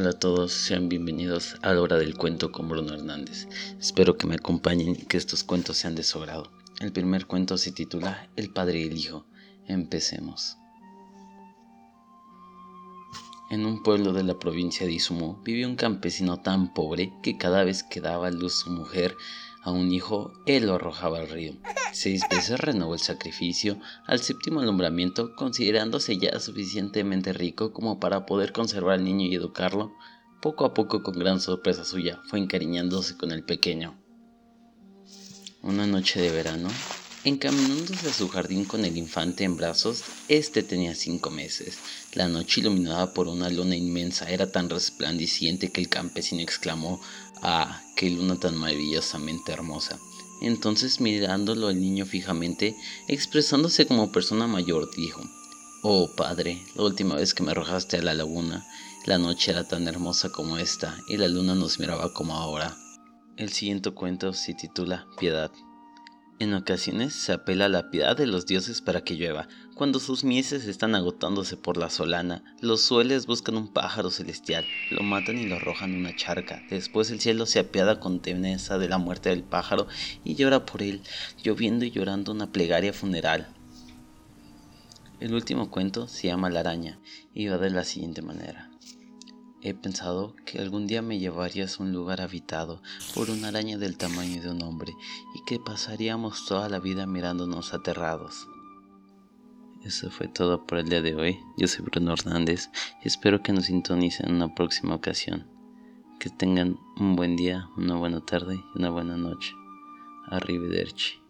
Hola a todos, sean bienvenidos a la hora del cuento con Bruno Hernández. Espero que me acompañen y que estos cuentos sean de su agrado. El primer cuento se titula El padre y el hijo. Empecemos. En un pueblo de la provincia de Izumo vivía un campesino tan pobre que cada vez que daba a luz su mujer a un hijo, él lo arrojaba al río. Seis veces renovó el sacrificio, al séptimo alumbramiento, considerándose ya suficientemente rico como para poder conservar al niño y educarlo. Poco a poco, con gran sorpresa suya, fue encariñándose con el pequeño. Una noche de verano, Encaminándose a su jardín con el infante en brazos, este tenía cinco meses. La noche iluminada por una luna inmensa era tan resplandeciente que el campesino exclamó Ah, qué luna tan maravillosamente hermosa. Entonces mirándolo el niño fijamente, expresándose como persona mayor, dijo Oh padre, la última vez que me arrojaste a la laguna, la noche era tan hermosa como esta, y la luna nos miraba como ahora. El siguiente cuento se titula Piedad. En ocasiones se apela a la piedad de los dioses para que llueva. Cuando sus mieses están agotándose por la solana, los sueles buscan un pájaro celestial, lo matan y lo arrojan en una charca. Después el cielo se apiada con teneza de la muerte del pájaro y llora por él, lloviendo y llorando una plegaria funeral. El último cuento se llama La araña y va de la siguiente manera. He pensado que algún día me llevarías a un lugar habitado por una araña del tamaño de un hombre y que pasaríamos toda la vida mirándonos aterrados. Eso fue todo por el día de hoy. Yo soy Bruno Hernández y espero que nos sintonicen en una próxima ocasión. Que tengan un buen día, una buena tarde y una buena noche. Arrivederci.